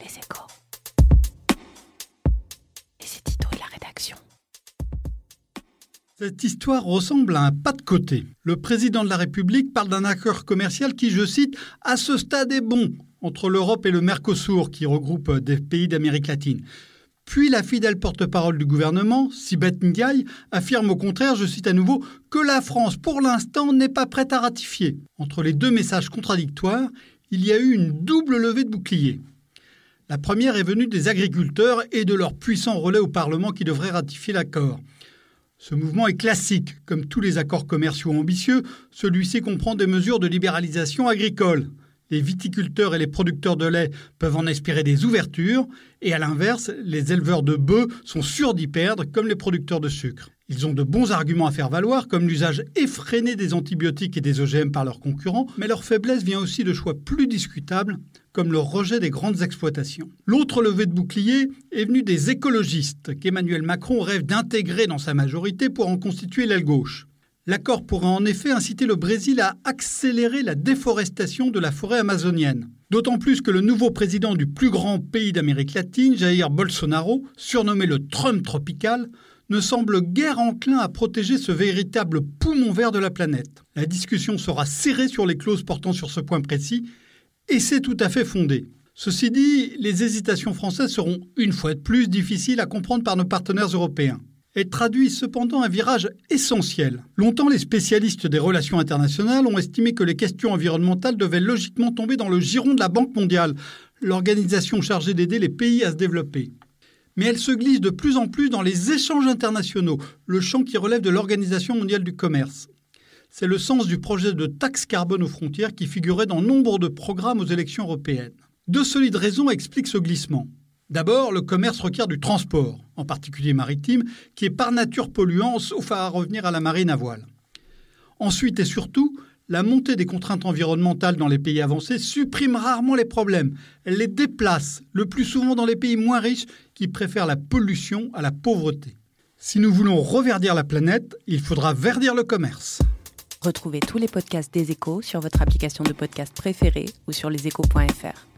Les échos. Et c'est Tito et la rédaction. Cette histoire ressemble à un pas de côté. Le président de la République parle d'un accord commercial qui, je cite, à ce stade est bon entre l'Europe et le Mercosur, qui regroupe des pays d'Amérique latine. Puis la fidèle porte-parole du gouvernement, Sibeth Ndiaye, affirme au contraire, je cite à nouveau, que la France, pour l'instant, n'est pas prête à ratifier. Entre les deux messages contradictoires, il y a eu une double levée de boucliers. La première est venue des agriculteurs et de leur puissant relais au Parlement qui devrait ratifier l'accord. Ce mouvement est classique. Comme tous les accords commerciaux ambitieux, celui-ci comprend des mesures de libéralisation agricole. Les viticulteurs et les producteurs de lait peuvent en espérer des ouvertures, et à l'inverse, les éleveurs de bœufs sont sûrs d'y perdre, comme les producteurs de sucre. Ils ont de bons arguments à faire valoir, comme l'usage effréné des antibiotiques et des OGM par leurs concurrents, mais leur faiblesse vient aussi de choix plus discutables, comme le rejet des grandes exploitations. L'autre levée de bouclier est venue des écologistes, qu'Emmanuel Macron rêve d'intégrer dans sa majorité pour en constituer l'aile gauche. L'accord pourrait en effet inciter le Brésil à accélérer la déforestation de la forêt amazonienne. D'autant plus que le nouveau président du plus grand pays d'Amérique latine, Jair Bolsonaro, surnommé le Trump tropical, ne semble guère enclin à protéger ce véritable poumon vert de la planète. La discussion sera serrée sur les clauses portant sur ce point précis, et c'est tout à fait fondé. Ceci dit, les hésitations françaises seront une fois de plus difficiles à comprendre par nos partenaires européens. Elle traduit cependant un virage essentiel. Longtemps, les spécialistes des relations internationales ont estimé que les questions environnementales devaient logiquement tomber dans le giron de la Banque mondiale, l'organisation chargée d'aider les pays à se développer. Mais elle se glisse de plus en plus dans les échanges internationaux, le champ qui relève de l'Organisation mondiale du commerce. C'est le sens du projet de taxe carbone aux frontières qui figurait dans nombre de programmes aux élections européennes. Deux solides raisons expliquent ce glissement. D'abord, le commerce requiert du transport, en particulier maritime, qui est par nature polluant, sauf à revenir à la marine à voile. Ensuite et surtout, la montée des contraintes environnementales dans les pays avancés supprime rarement les problèmes. Elle les déplace, le plus souvent dans les pays moins riches qui préfèrent la pollution à la pauvreté. Si nous voulons reverdir la planète, il faudra verdir le commerce. Retrouvez tous les podcasts des échos sur votre application de podcast préférée ou sur leséchos.fr.